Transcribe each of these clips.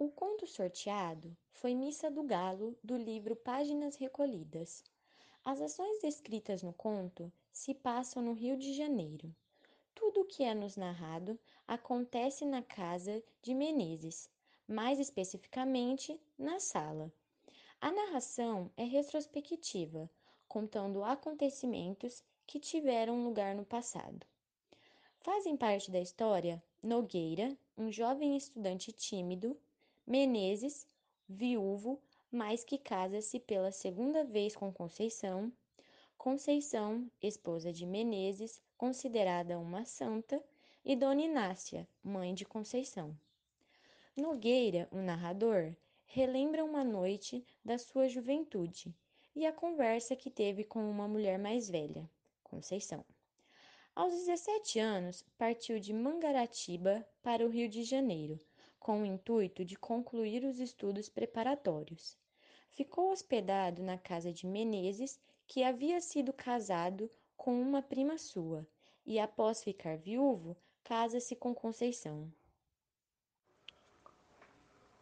O conto sorteado foi Missa do Galo, do livro Páginas Recolhidas. As ações descritas no conto se passam no Rio de Janeiro. Tudo o que é nos narrado acontece na casa de Menezes, mais especificamente na sala. A narração é retrospectiva, contando acontecimentos que tiveram lugar no passado. Fazem parte da história Nogueira, um jovem estudante tímido, Menezes, viúvo, mas que casa-se pela segunda vez com Conceição, Conceição, esposa de Menezes, considerada uma santa, e Dona Inácia, mãe de Conceição. Nogueira, o narrador, relembra uma noite da sua juventude e a conversa que teve com uma mulher mais velha, Conceição. Aos 17 anos, partiu de Mangaratiba para o Rio de Janeiro, com o intuito de concluir os estudos preparatórios. Ficou hospedado na casa de Menezes, que havia sido casado com uma prima sua, e após ficar viúvo, casa-se com Conceição.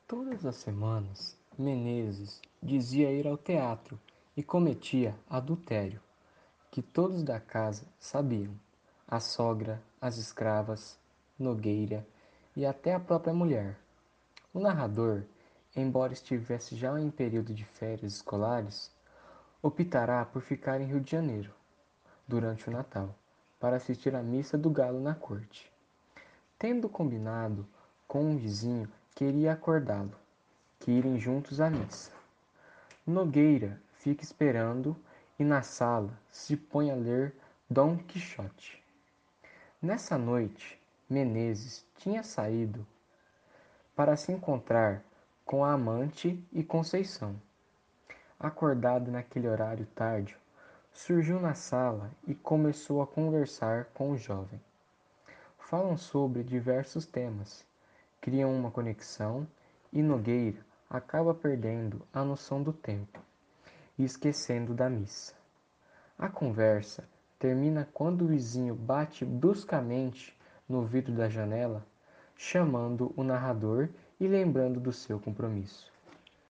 Todas as semanas, Menezes dizia ir ao teatro e cometia adultério, que todos da casa sabiam a sogra, as escravas, Nogueira e até a própria mulher. O narrador, embora estivesse já em período de férias escolares, optará por ficar em Rio de Janeiro durante o Natal para assistir à missa do galo na corte. Tendo combinado com um vizinho que iria acordá-lo, que irem juntos à missa. Nogueira fica esperando e na sala se põe a ler Dom Quixote. Nessa noite, Menezes tinha saído para se encontrar com a amante e Conceição. Acordado naquele horário tardio, surgiu na sala e começou a conversar com o jovem. Falam sobre diversos temas, criam uma conexão e Nogueira acaba perdendo a noção do tempo e esquecendo da missa. A conversa termina quando o vizinho bate bruscamente no vidro da janela, chamando o narrador e lembrando do seu compromisso.